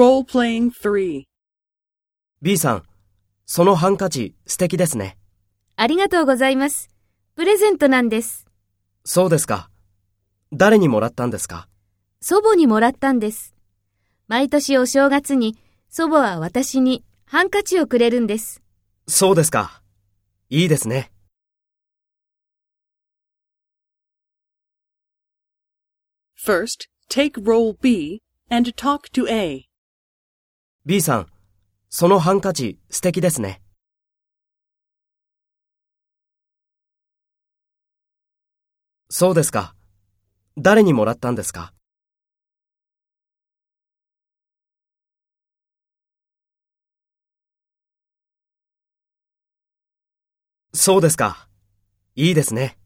Role-playing 3. B さん、そのハンカチ素敵ですね。ありがとうございます。プレゼントなんです。そうですか。誰にもらったんですか？祖母にもらったんです。毎年お正月に祖母は私にハンカチをくれるんです。そうですか。いいですね。First, take role B and talk to A. B さん、そのハンカチ素敵ですね。そうですか。誰にもらったんですか？そうですか。いいですね。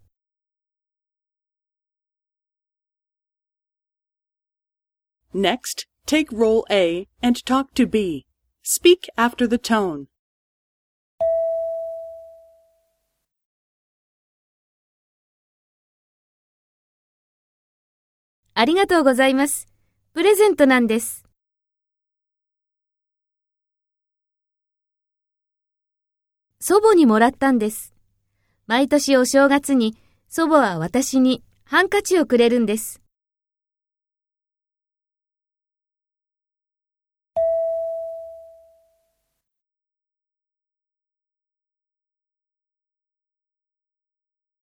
Next, take role A and talk to B. Speak after the tone. ありがとうございます。プレゼントなんです。祖母にもらったんです。毎年お正月に祖母は私にハンカチをくれるんです。